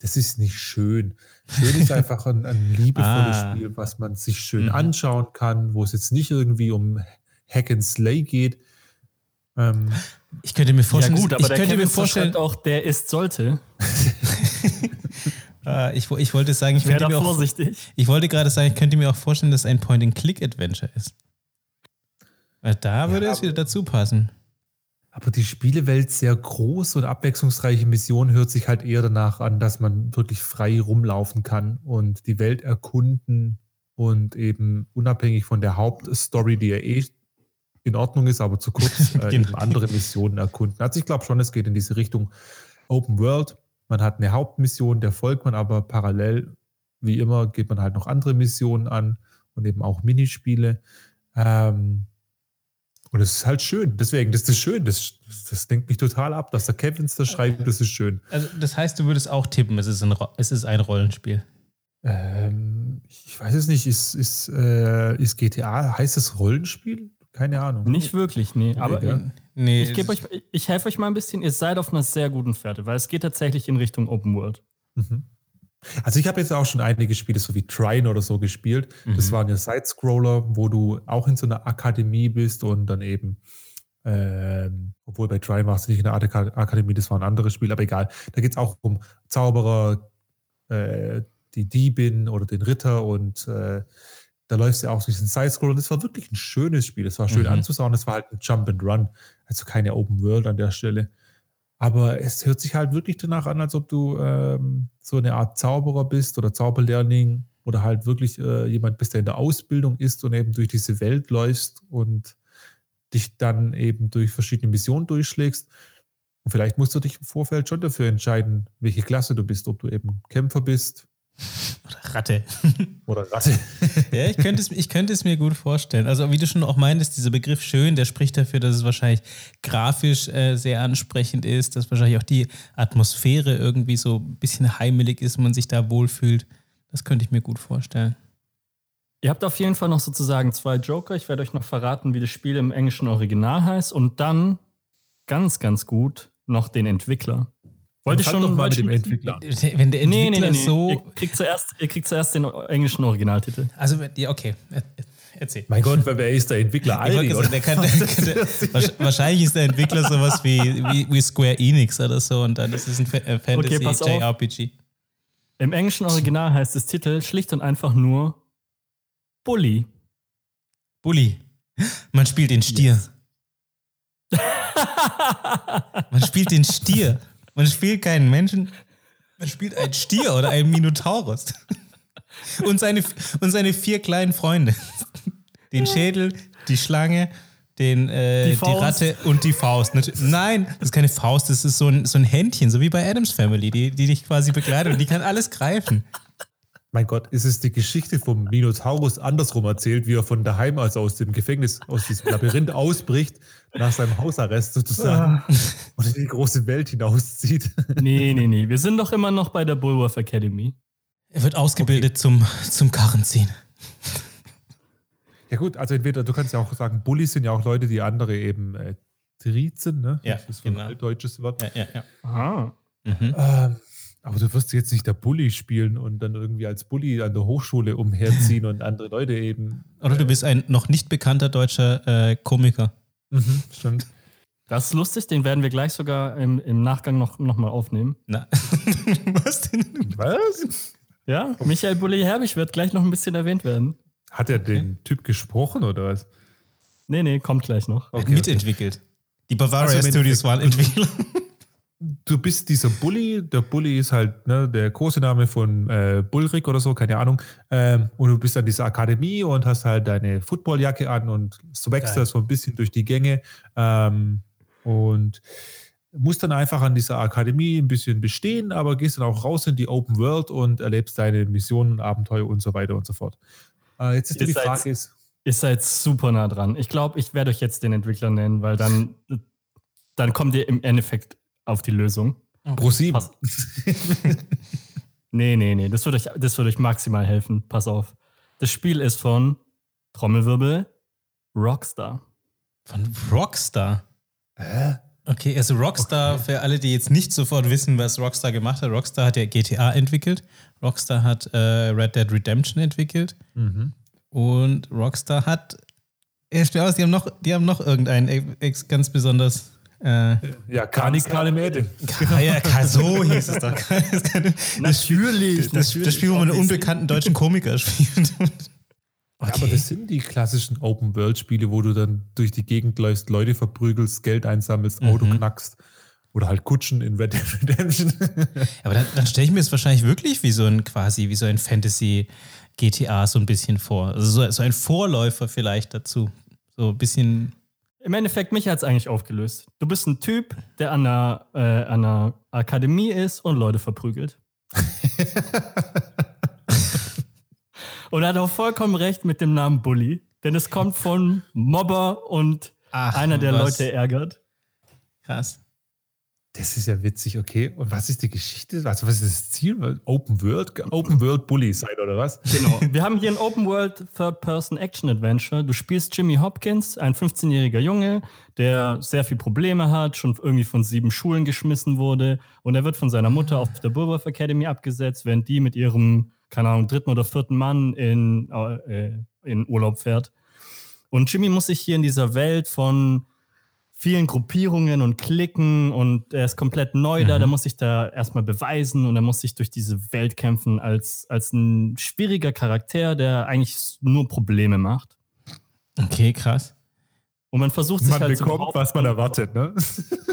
das ist nicht schön. Schön ist einfach ein, ein liebevolles Ah. Spiel, was man sich schön Mhm. anschauen kann, wo es jetzt nicht irgendwie um Hack and Slay geht. Ähm, ich könnte mir vorstellen, ja gut, aber ich der könnte Kevin mir vorstellen, auch, der ist sollte. äh, ich, ich wollte sagen, ich könnte mir auch, vorsichtig. ich wollte gerade sagen, ich könnte mir auch vorstellen, dass es ein Point-and-Click-Adventure ist. Weil da würde es aber- wieder dazu passen. aber die Spielewelt sehr groß und abwechslungsreiche Mission hört sich halt eher danach an, dass man wirklich frei rumlaufen kann und die Welt erkunden und eben unabhängig von der Hauptstory, die ja eh in Ordnung ist, aber zu kurz, äh, Genau. eben andere Missionen erkunden. Also ich glaube schon, es geht in diese Richtung Open World. Man hat eine Hauptmission, der folgt man aber parallel, wie immer, geht man halt noch andere Missionen an und eben auch Minispiele. Ähm, und es ist halt schön. Deswegen, das ist schön. Das, das lenkt mich total ab, dass der Kevins da schreibt, das ist schön. Also das heißt, du würdest auch tippen, es ist ein, es ist ein Rollenspiel. Ähm, ich weiß es nicht, ist, ist, äh, ist GTA, heißt es Rollenspiel? Keine Ahnung. Nicht wirklich, nee. Aber ja. Nee, ich gebe euch, ich helfe euch mal ein bisschen. Ihr seid auf einer sehr guten Fährte, weil es geht tatsächlich in Richtung Open World. Mhm. Also ich habe jetzt auch schon einige Spiele, so wie Trine oder so gespielt. Das Mhm. waren ja Sidescroller, wo du auch in so einer Akademie bist und dann eben, ähm, obwohl bei Trine warst du nicht in der Aka- Akademie, das war ein anderes Spiel, aber egal. Da geht es auch um Zauberer, äh, die Diebin oder den Ritter und äh, da läufst du ja auch durch den Sidescroller. Das war wirklich ein schönes Spiel. Das war schön Mhm. anzuschauen. Das war halt ein Jump and Run, also keine Open World an der Stelle. Aber es hört sich halt wirklich danach an, als ob du ähm, so eine Art Zauberer bist oder Zauberlehrling oder halt wirklich äh, jemand bist, der in der Ausbildung ist und eben durch diese Welt läufst und dich dann eben durch verschiedene Missionen durchschlägst. Und vielleicht musst du dich im Vorfeld schon dafür entscheiden, welche Klasse du bist, ob du eben Kämpfer bist Ratte. oder Ratte. Ja, ich könnte, es, ich könnte es mir gut vorstellen. Also, wie du schon auch meintest, dieser Begriff schön, der spricht dafür, dass es wahrscheinlich grafisch äh, sehr ansprechend ist, dass wahrscheinlich auch die Atmosphäre irgendwie so ein bisschen heimelig ist, man sich da wohlfühlt. Das könnte ich mir gut vorstellen. Ihr habt auf jeden Fall noch sozusagen zwei Joker. Ich werde euch noch verraten, wie das Spiel im englischen Original heißt. Und dann, ganz, ganz gut, noch den Entwickler. Wollt ihr Fang schon doch mal mit dem Entwickler. Wenn der Nee, Entwickler nee, nee, nee. so. Ihr, kriegt zuerst, ihr kriegt zuerst den englischen Originaltitel. Also, ja, okay. Er- er- Erzähl. Mein Gott, wer ist der Entwickler? Ich wollte Aldi, sagen, der kann, der der, wahrsch- wahrscheinlich ist der Entwickler sowas wie, wie, wie Square Enix oder so und dann ist es ein Fa- äh. JRPG. Im englischen Original heißt das Titel schlicht und einfach nur Bully. Bully. Man spielt den Stier. Man spielt den Stier. Man spielt keinen Menschen. Man spielt einen Stier oder einen Minotaurus. Und seine, und seine vier kleinen Freunde. Den Schädel, die Schlange, den, äh, Die die. Ratte und die Faust. Nein, das ist keine Faust, das ist so ein, so ein Händchen, so wie bei Adams Family, die, die dich quasi begleitet und die kann alles greifen. Mein Gott, ist es die Geschichte vom Minotaurus andersrum erzählt, wie er von daheim, also aus dem Gefängnis, aus diesem Labyrinth ausbricht, nach seinem Hausarrest sozusagen, und in die große Welt hinauszieht. Nee, nee, nee. Wir sind doch immer noch bei der Bullworth Academy. Er wird ausgebildet zum, zum Karrenziehen. Ja gut, also entweder, du kannst ja auch sagen, Bullies sind ja auch Leute, die andere eben äh, Trizen, ne? Ja, das ist so ein genau. altdeutsches Wort. Ja, ja, ja. Aha. Mhm. Ähm, aber du wirst jetzt nicht der Bully spielen und dann irgendwie als Bully an der Hochschule umherziehen und andere Leute eben. Oder du bist ein noch nicht bekannter deutscher äh, Komiker. Mhm, stimmt. Das ist lustig, den werden wir gleich sogar im, im Nachgang noch, noch mal aufnehmen. Na. Was denn? Was? Ja, Michael Bulli-Herbig wird gleich noch ein bisschen erwähnt werden. Hat er den Typ gesprochen oder was? Nee, nee, kommt gleich noch. Okay, mitentwickelt. Die Bavaria Also Studios waren Entwickler. Du bist dieser Bully. Der Bully ist halt ne, der große Name von äh, Bullrich oder so, keine Ahnung. Ähm, und du bist an dieser Akademie und hast halt deine Footballjacke an und swagst Geil. da so ein bisschen durch die Gänge. Ähm, und musst dann einfach an dieser Akademie ein bisschen bestehen, aber gehst dann auch raus in die Open World und erlebst deine Missionen, Abenteuer und so weiter und so fort. Äh, jetzt ist die seid- Frage, ist, Ihr seid super nah dran. Ich glaube, ich werde euch jetzt den Entwickler nennen, weil dann, dann kommt ihr im Endeffekt auf die Lösung. Pro 7. Passt. Nee, nee, nee. Das würde euch, das würde euch maximal helfen. Pass auf. Das Spiel ist von Trommelwirbel Rockstar. Von Rockstar. Hä? Okay, also Rockstar, für alle, die jetzt nicht sofort wissen, was Rockstar gemacht hat, Rockstar hat ja GTA entwickelt, Rockstar hat äh, Red Dead Redemption entwickelt Mhm. und Rockstar hat, stell aus, die haben noch, die haben noch irgendeinen ex, ganz besonders. Äh, Ja, Karnikale Mäde. ah ja, ja, so hieß es doch. Natürlich. Das, das Spiel, wo man einen unbekannten deutschen Komiker spielt. Ja, aber das sind die klassischen Open-World-Spiele, wo du dann durch die Gegend läufst, Leute verprügelst, Geld einsammelst, Auto knackst. Oder halt Kutschen in Red Dead Redemption. Aber dann, dann stelle ich mir es wahrscheinlich wirklich wie so ein quasi, wie so ein Fantasy-GTA so ein bisschen vor. Also so, so ein Vorläufer vielleicht dazu. So ein bisschen. Im Endeffekt, mich hat es eigentlich aufgelöst. Du bist ein Typ, der an einer, äh, an einer Akademie ist und Leute verprügelt. und er hat auch vollkommen recht mit dem Namen Bully. Denn es kommt von Mobber und Ach, einer, der was. Leute ärgert. Krass. Das ist ja witzig, okay. Und was ist die Geschichte? Also, was ist das Ziel? Open World? Open World Bully sein, oder was? Genau. Wir haben hier ein Open World Third-Person Action Adventure. Du spielst Jimmy Hopkins, ein 15-jähriger Junge, der sehr viel Probleme hat, schon irgendwie von sieben Schulen geschmissen wurde. Und er wird von seiner Mutter auf der Bulworth Academy abgesetzt, während die mit ihrem, keine Ahnung, dritten oder vierten Mann in, äh, in Urlaub fährt. Und Jimmy muss sich hier in dieser Welt von vielen Gruppierungen und Klicken und er ist komplett neu da, der muss sich da erstmal beweisen und er muss sich durch diese Welt kämpfen als, als ein schwieriger Charakter, der eigentlich nur Probleme macht. Okay, krass. Und man versucht sich Man halt zu bekommt, was man erwartet, ne?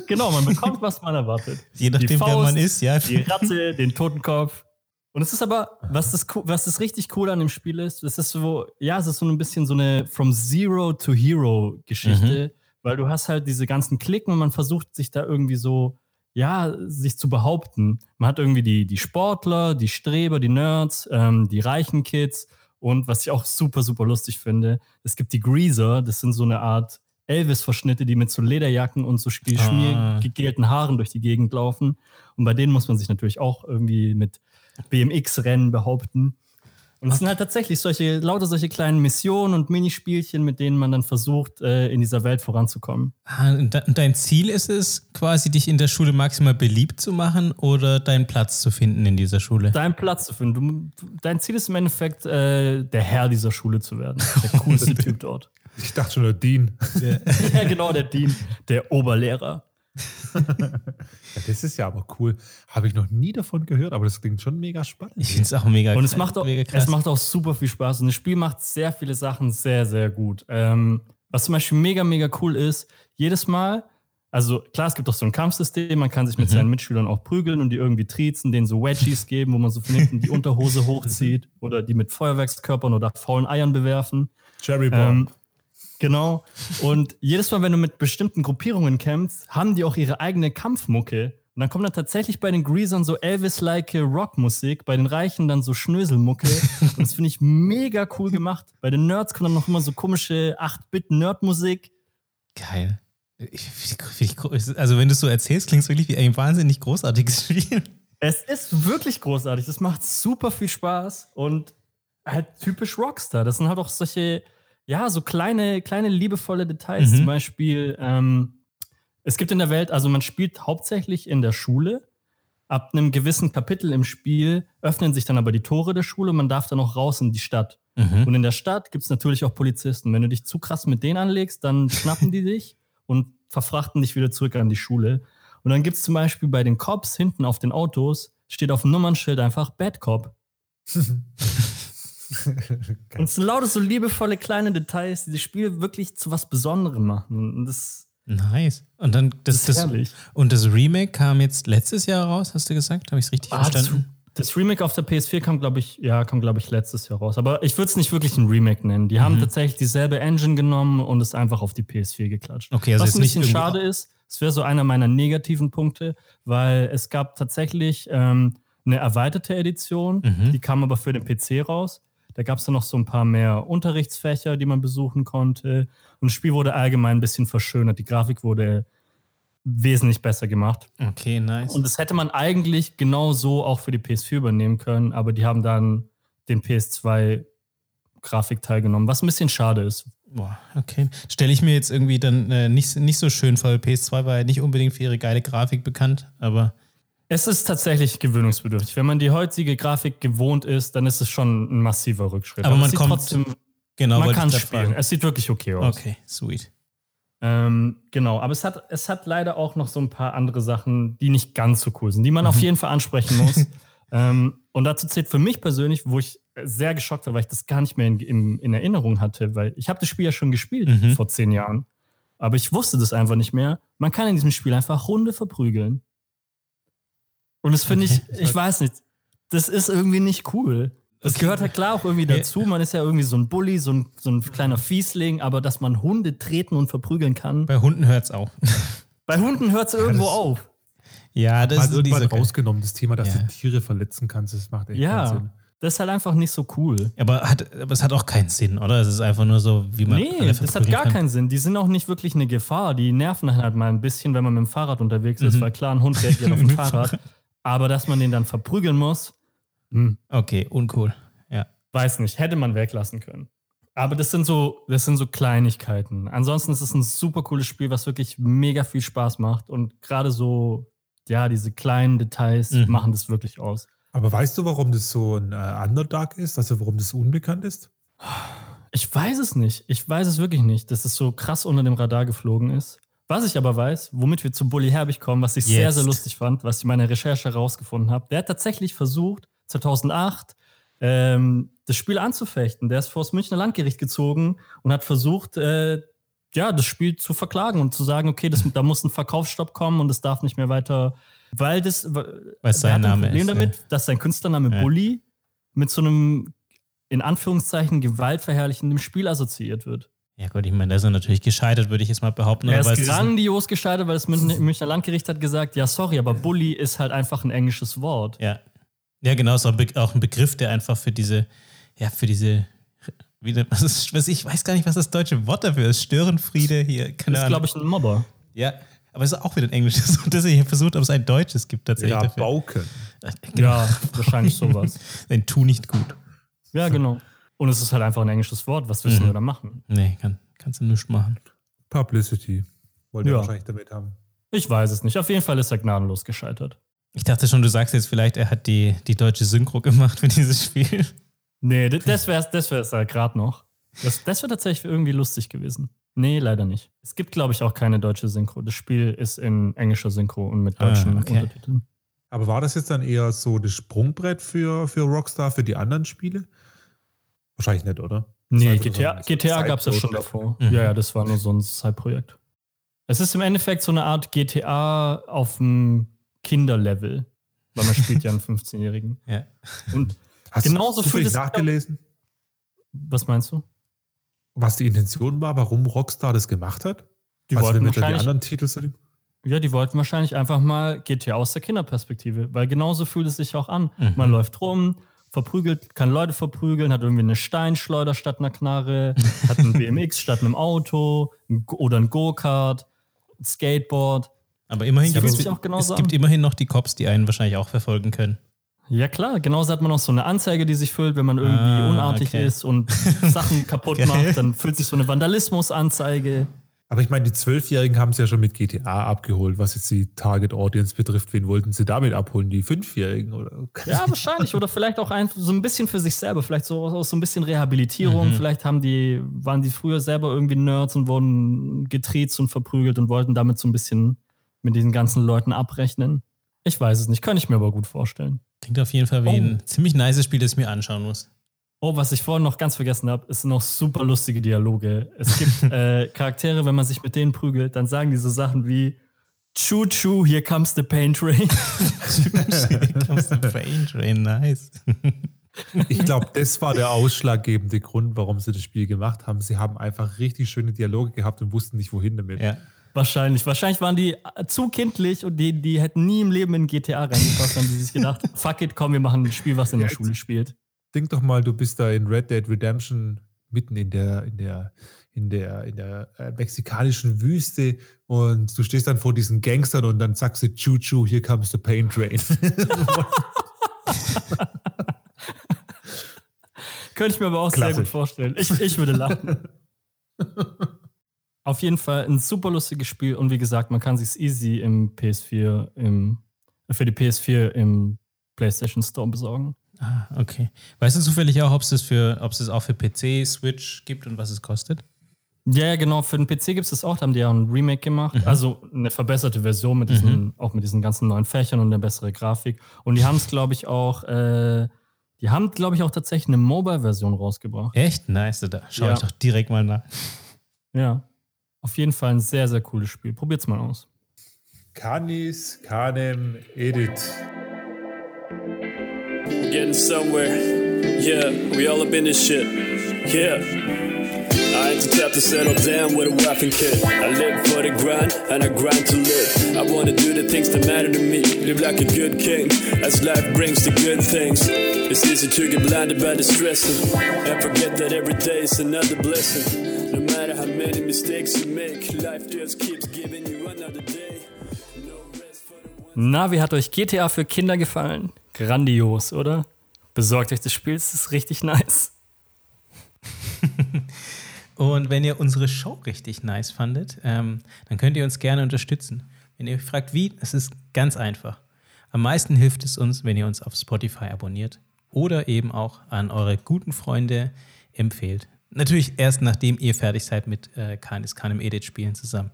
Genau, man bekommt, was man erwartet. Je nachdem, wer Faust, man ist, ja. Die Ratte, den Totenkopf. Und es ist aber, was das, was das richtig cool an dem Spiel ist, es ist so, ja, es ist so ein bisschen so eine From Zero to Hero Geschichte, weil du hast halt diese ganzen Klicken und man versucht sich da irgendwie so, ja, sich zu behaupten. Man hat irgendwie die, die Sportler, die Streber, die Nerds, ähm, die reichen Kids und was ich auch super, super lustig finde, es gibt die Greaser, das sind so eine Art Elvis-Verschnitte, die mit so Lederjacken und so Ah. schmiergegelten Haaren durch die Gegend laufen. Und bei denen muss man sich natürlich auch irgendwie mit BMX-Rennen behaupten. Und es sind halt tatsächlich solche, lauter solche kleinen Missionen und Minispielchen, mit denen man dann versucht, äh, in dieser Welt voranzukommen. Ah, und de- und dein Ziel ist es, quasi dich in der Schule maximal beliebt zu machen oder deinen Platz zu finden in dieser Schule? Deinen Platz zu finden. Du, dein Ziel ist im Endeffekt, äh, der Herr dieser Schule zu werden. Der coolste Typ dort. Ich dachte schon, der Dean. Ja, genau, der Dean, der Oberlehrer. Ja, das ist ja aber cool. Habe ich noch nie davon gehört, aber das klingt schon mega spannend. Ich finde es auch mega Und es macht auch, mega krass. es macht auch super viel Spaß. Und das Spiel macht sehr viele Sachen sehr, sehr gut. Ähm, was zum Beispiel mega, mega cool ist, jedes Mal, also klar, es gibt auch so ein Kampfsystem, man kann sich mit seinen Mitschülern auch prügeln und die irgendwie triezen, denen so Wedgies geben, wo man so von hinten die Unterhose hochzieht oder die mit Feuerwerkskörpern oder faulen Eiern bewerfen. Cherry Bomb. Ähm, genau. Und jedes Mal, wenn du mit bestimmten Gruppierungen kämpfst, haben die auch ihre eigene Kampfmucke. Und dann kommt dann tatsächlich bei den Greasern so Elvis-like Rockmusik, bei den Reichen dann so Schnöselmucke. Und das finde ich mega cool gemacht. Bei den Nerds kommt dann noch immer so komische 8-Bit-Nerd-Musik. Geil. Ich, ich, gro- also wenn du es so erzählst, klingt es wirklich wie ein wahnsinnig großartiges Spiel. Es ist wirklich großartig. Das macht super viel Spaß und halt typisch Rockstar. Das sind halt auch solche, ja, so kleine, kleine liebevolle Details. Mhm. Zum Beispiel, ähm, es gibt in der Welt, also man spielt hauptsächlich in der Schule. Ab einem gewissen Kapitel im Spiel öffnen sich dann aber die Tore der Schule und man darf dann auch raus in die Stadt. Mhm. Und in der Stadt gibt es natürlich auch Polizisten. Wenn du dich zu krass mit denen anlegst, dann schnappen die dich und verfrachten dich wieder zurück an die Schule. Und dann gibt es zum Beispiel bei den Cops hinten auf den Autos, steht auf dem Nummernschild einfach Bad Cop. Und es sind lauter so liebevolle kleine Details, die das Spiel wirklich zu was Besonderem machen. Und das, Nice. Und dann das, das das, und das Remake kam jetzt letztes Jahr raus, hast du gesagt? Habe ich es richtig Ah, das, verstanden? das Remake auf der PS4 kam, glaube ich, ja, kam, glaube ich, letztes Jahr raus. Aber ich würde es nicht wirklich ein Remake nennen. Die Mhm. haben tatsächlich dieselbe Engine genommen und es einfach auf die PS4 geklatscht. Okay, also Was ein bisschen schade ist, es wäre so einer meiner negativen Punkte, weil es gab tatsächlich ähm, eine erweiterte Edition, Mhm. die kam aber für den PC raus. Da gab es dann noch so ein paar mehr Unterrichtsfächer, die man besuchen konnte. Und das Spiel wurde allgemein ein bisschen verschönert. Die Grafik wurde wesentlich besser gemacht. Okay, nice. Und das hätte man eigentlich genau so auch für die PS4 übernehmen können, aber die haben dann den PS2 Grafikteil genommen, was ein bisschen schade ist. Boah, okay. Stelle ich mir jetzt irgendwie dann äh, nicht, nicht so schön vor. PS2 war ja nicht unbedingt für ihre geile Grafik bekannt, aber Es ist tatsächlich gewöhnungsbedürftig. Wenn man die heutige Grafik gewohnt ist, dann ist es schon ein massiver Rückschritt. Aber man es sieht kommt- trotzdem, genau. man kann spielen. fragen. Es sieht wirklich okay aus. Okay, sweet. Ähm, genau, aber es hat, es hat leider auch noch so ein paar andere Sachen, die nicht ganz so cool sind, die man auf jeden Fall ansprechen muss. ähm, und dazu zählt für mich persönlich, wo ich sehr geschockt war, weil ich das gar nicht mehr in, in, in Erinnerung hatte, weil ich habe das Spiel ja schon gespielt Mhm. vor zehn Jahren, aber ich wusste das einfach nicht mehr. Man kann in diesem Spiel einfach Hunde verprügeln. Und das finde Okay. ich, ich weiß nicht, das ist irgendwie nicht cool. Das Okay. gehört halt klar auch irgendwie Ja. dazu. Man ist ja irgendwie so ein Bully, so ein, so ein kleiner Fiesling, aber dass man Hunde treten und verprügeln kann. Bei Hunden hört es auch. Bei Hunden hört es irgendwo das- auf. ja, das ist so dieser. rausgenommen, das Thema, dass Ja. du Tiere verletzen kannst, das macht echt keinen Ja, Sinn. das ist halt einfach nicht so cool. Aber, hat, aber es hat auch keinen Sinn, oder? Es ist einfach nur so, wie man. Nee, das hat gar kann. keinen Sinn. Die sind auch nicht wirklich eine Gefahr. Die nerven halt mal ein bisschen, wenn man mit dem Fahrrad unterwegs ist, Mhm. weil klar, ein Hund reagiert auf ein Fahrrad. Aber dass man den dann verprügeln muss, hm, Okay, uncool. Ja. weiß nicht, hätte man weglassen können. Aber das sind so, das sind so Kleinigkeiten. Ansonsten ist es ein super cooles Spiel, was wirklich mega viel Spaß macht. Und gerade so, ja, diese kleinen Details Mhm. machen das wirklich aus. Aber weißt du, warum das so ein äh, Underdog ist? Also warum das unbekannt ist? Ich weiß es nicht. Ich weiß es wirklich nicht, dass es so krass unter dem Radar geflogen ist. Was ich aber weiß, womit wir zu Bully Herbig kommen, was ich sehr, Jetzt. sehr lustig fand, was ich in meiner Recherche herausgefunden habe, der hat tatsächlich versucht, 2008 ähm, das Spiel anzufechten. Der ist vor das Münchner Landgericht gezogen und hat versucht, äh, ja, das Spiel zu verklagen und zu sagen, okay, das, da muss ein Verkaufsstopp kommen und es darf nicht mehr weiter, weil das, weil sein Name Problem ist, damit, dass sein Künstlername Ja. Bully mit so einem in Anführungszeichen gewaltverherrlichendem Spiel assoziiert wird. Ja, gut, ich meine, da ist er natürlich gescheitert, würde ich jetzt mal behaupten. Er ist es ist ein- grandios gescheitert, weil das Münchner Landgericht hat gesagt, ja, sorry, aber Bully ist halt einfach ein englisches Wort. Ja. Ja, genau, ist auch ein Begriff, der einfach für diese, ja, für diese, wie, was ist, was, ich weiß gar nicht, was das deutsche Wort dafür ist. Störenfriede hier, keine Das ist, glaube ich, ein Mobber. Ja, aber es ist auch wieder ein englisches Wort. Deswegen habe ich versucht, ob es ein deutsches gibt tatsächlich Ja, dafür. Bauken. Genau. Ja, wahrscheinlich sowas. Ein Tu nicht gut. Ja, genau. Und es ist halt einfach ein englisches Wort. Was willst Mhm. du da machen? Nee, kann, kannst du nichts machen. Publicity. Wollte er Ja. wahrscheinlich damit haben. Ich weiß es nicht. Auf jeden Fall ist er gnadenlos gescheitert. Ich dachte schon, du sagst jetzt vielleicht, er hat die, die deutsche Synchro gemacht für dieses Spiel. Nee, das wäre es das wär's ja gerade noch. Das, das wäre tatsächlich irgendwie lustig gewesen. Nee, leider nicht. Es gibt, glaube ich, auch keine deutsche Synchro. Das Spiel ist in englischer Synchro und mit Ah, deutschen okay. Untertiteln. Aber war das jetzt dann eher so das Sprungbrett für, für Rockstar, für die anderen Spiele? Wahrscheinlich nicht, oder? Nee, Das GTA, so GTA gab es ja schon davor. Mhm. Ja, ja, das war nur so ein Side-Projekt. Es ist im Endeffekt so eine Art GTA auf dem Kinderlevel, weil man spielt ja einen 15-Jährigen. Ja. Und Hast Genauso du fühlt es- nachgelesen, was meinst du? was die Intention war, warum Rockstar das gemacht hat? Die also wollten er die wahrscheinlich, anderen Titel so ja, die wollten wahrscheinlich einfach mal GTA aus der Kinderperspektive, weil genauso fühlt es sich auch an. Mhm. Man läuft rum, verprügelt, kann Leute verprügeln, hat irgendwie eine Steinschleuder statt einer Knarre, hat ein BMX statt einem Auto ein oder ein Go-Kart, ein Skateboard. Aber immerhin gibt es, auch genauso es gibt immerhin noch die Cops, die einen wahrscheinlich auch verfolgen können. Ja klar, genauso hat man auch so eine Anzeige, die sich füllt, wenn man irgendwie Ah, unartig okay. ist und Sachen kaputt Geil. macht, dann füllt sich so eine Vandalismus-Anzeige. Aber ich meine, die Zwölfjährigen haben es ja schon mit GTA abgeholt, was jetzt die Target Audience betrifft. Wen wollten sie damit abholen? Die Fünfjährigen? Oder? Ja, wahrscheinlich. Oder vielleicht auch ein, so ein bisschen für sich selber, vielleicht so, so ein bisschen Rehabilitierung. Mhm. Vielleicht haben die, waren die früher selber irgendwie Nerds und wurden getriezt und verprügelt und wollten damit so ein bisschen mit diesen ganzen Leuten abrechnen. Ich weiß es nicht, kann ich mir aber gut vorstellen. Klingt auf jeden Fall wie Oh. ein ziemlich nices Spiel, das ich mir anschauen muss. Oh, was ich vorhin noch ganz vergessen habe, ist noch super lustige Dialoge. Es gibt äh, Charaktere, wenn man sich mit denen prügelt, dann sagen die so Sachen wie Choo choo, here comes the pain train. Comes the pain train, nice. Ich glaube, das war der ausschlaggebende Grund, warum sie das Spiel gemacht haben. Sie haben einfach richtig schöne Dialoge gehabt und wussten nicht, wohin damit. Ja. Wahrscheinlich. Wahrscheinlich waren die äh, zu kindlich und die, die hätten nie im Leben in GTA reingepasst, haben die sich gedacht, fuck it, komm, wir machen ein Spiel, was in der Ja, Schule spielt. Denk doch mal, du bist da in Red Dead Redemption mitten in der, in der, in der, in der äh, mexikanischen Wüste und du stehst dann vor diesen Gangstern und dann sagst du, Choo Choo, here comes the pain train. Könnte ich mir aber auch sehr Klassisch. gut vorstellen. Ich, ich würde lachen. Auf jeden Fall ein super lustiges Spiel und wie gesagt, man kann sich easy im PS4, im, für die PS4 im PlayStation Store besorgen. Ah, okay. Weißt du zufällig auch, ob es das für, ob es das auch für PC, Switch gibt und was es kostet? Ja, ja, genau. Für den PC gibt es das auch. Da haben die ja ein Remake gemacht. Also eine verbesserte Version mit diesen, auch mit diesen ganzen neuen Fächern und eine bessere Grafik. Und die haben es, glaube ich, auch, äh, die haben, glaube ich, auch tatsächlich eine Mobile-Version rausgebracht. Echt? Nice. Da schaue Ja. ich doch direkt mal nach. Ja. Auf jeden Fall ein sehr, sehr cooles Spiel. Probiert's mal aus. Canis Canem Edit. Getting somewhere. Yeah, we all up in this shit. Yeah. I ain't the type to settle down with a wife and kid. I live for the grind and I grind to live. I wanna do the things that matter to me. Live like a good king as life brings the good things. It's easy to get blinded by the stressing and forget that every day is another blessing. No matter how many mistakes you make, life just keeps giving you another day. No. Na, wie hat euch GTA für Kinder gefallen? Grandios, oder? Besorgt euch das Spiel, es ist richtig nice. Und wenn ihr unsere Show richtig nice fandet, ähm, dann könnt ihr uns gerne unterstützen. Wenn ihr euch fragt, wie, es ist ganz einfach. Am meisten hilft es uns, wenn ihr uns auf Spotify abonniert oder eben auch an eure guten Freunde empfehlt. Natürlich erst nachdem ihr fertig seid mit äh, Kanis Kanem Edit spielen zusammen.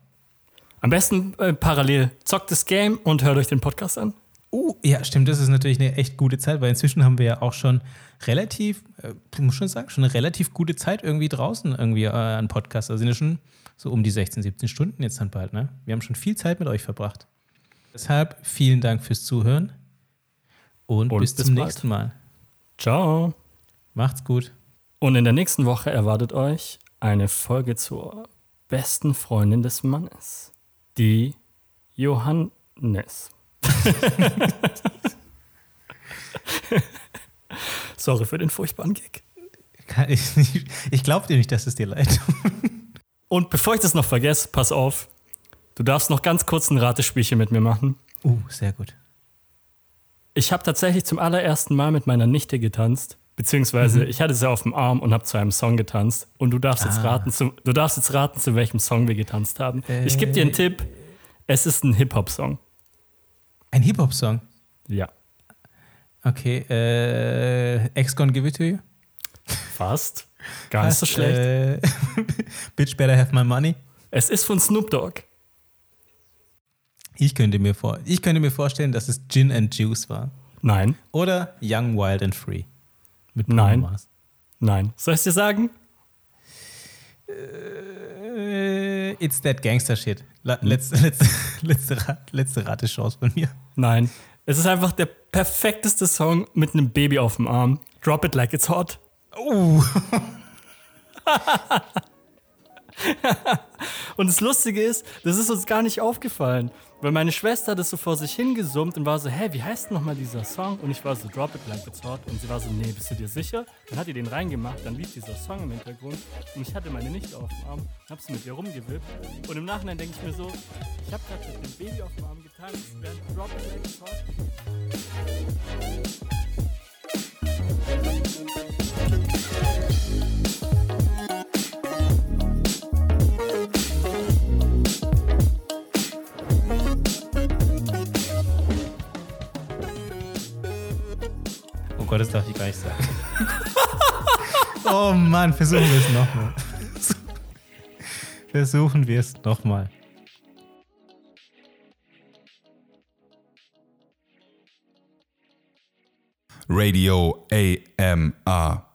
Am besten äh, parallel zockt das Game und hört euch den Podcast an. Uh, ja, stimmt, das ist natürlich eine echt gute Zeit, weil inzwischen haben wir ja auch schon relativ, äh, ich muss schon sagen, schon eine relativ gute Zeit irgendwie draußen irgendwie äh, an Podcasts. Also sind ja schon so um die 16, 17 Stunden jetzt dann bald, ne? Wir haben schon viel Zeit mit euch verbracht. Deshalb vielen Dank fürs Zuhören und, Und bis, bis zum bald. nächsten Mal. Ciao. Macht's gut. Und in der nächsten Woche erwartet euch eine Folge zur besten Freundin des Mannes. Die Johannes. Sorry für den furchtbaren Gag. Kann Ich, ich glaube dir nicht, dass es dir leid tut. Und bevor ich das noch vergesse, pass auf. Du darfst noch ganz kurz ein Ratespielchen mit mir machen. Uh, sehr gut. Ich habe tatsächlich zum allerersten Mal mit meiner Nichte getanzt. Beziehungsweise ich hatte sie auf dem Arm und habe zu einem Song getanzt. Und du darfst, jetzt raten, zu, du darfst jetzt raten, zu welchem Song wir getanzt haben. Ich gebe dir einen Tipp. Es ist ein Hip-Hop-Song. Ein Hip-Hop-Song. Ja. Okay, äh, Ex Gonna Give It To You? Fast. Gar nicht so schlecht. Äh, Bitch Better Have My Money? Es ist von Snoop Dogg. Ich könnte, mir vor, ich könnte mir vorstellen, dass es Gin and Juice war. Nein, Oder Young, Wild and Free. Mit Bruno Nein. Mars. nein. Soll ich dir sagen? Äh, it's that Gangster Shit. La, letzte, letzte, letzte, letzte Ratechance von mir. Nein. Es ist einfach der perfekteste Song mit einem Baby auf dem Arm. Drop it like it's hot. Oh. Und das Lustige ist, das ist uns gar nicht aufgefallen. Weil meine Schwester hat das so vor sich hingesummt und war so, hä, wie heißt nochmal dieser Song? Und ich war so, drop it like it's hot. Und sie war so, nee, bist du dir sicher? Dann hat die den reingemacht, dann lief dieser Song im Hintergrund. Und ich hatte meine Nichte auf dem Arm, hab sie mit ihr rumgewippt. Und im Nachhinein denke ich mir so, ich habe gerade mit dem Baby auf dem Arm getanzt, während drop it like it's hot. Gott, das darf ich gar nicht sagen. oh Mann, versuchen wir es nochmal. versuchen wir es nochmal. Radio AMR.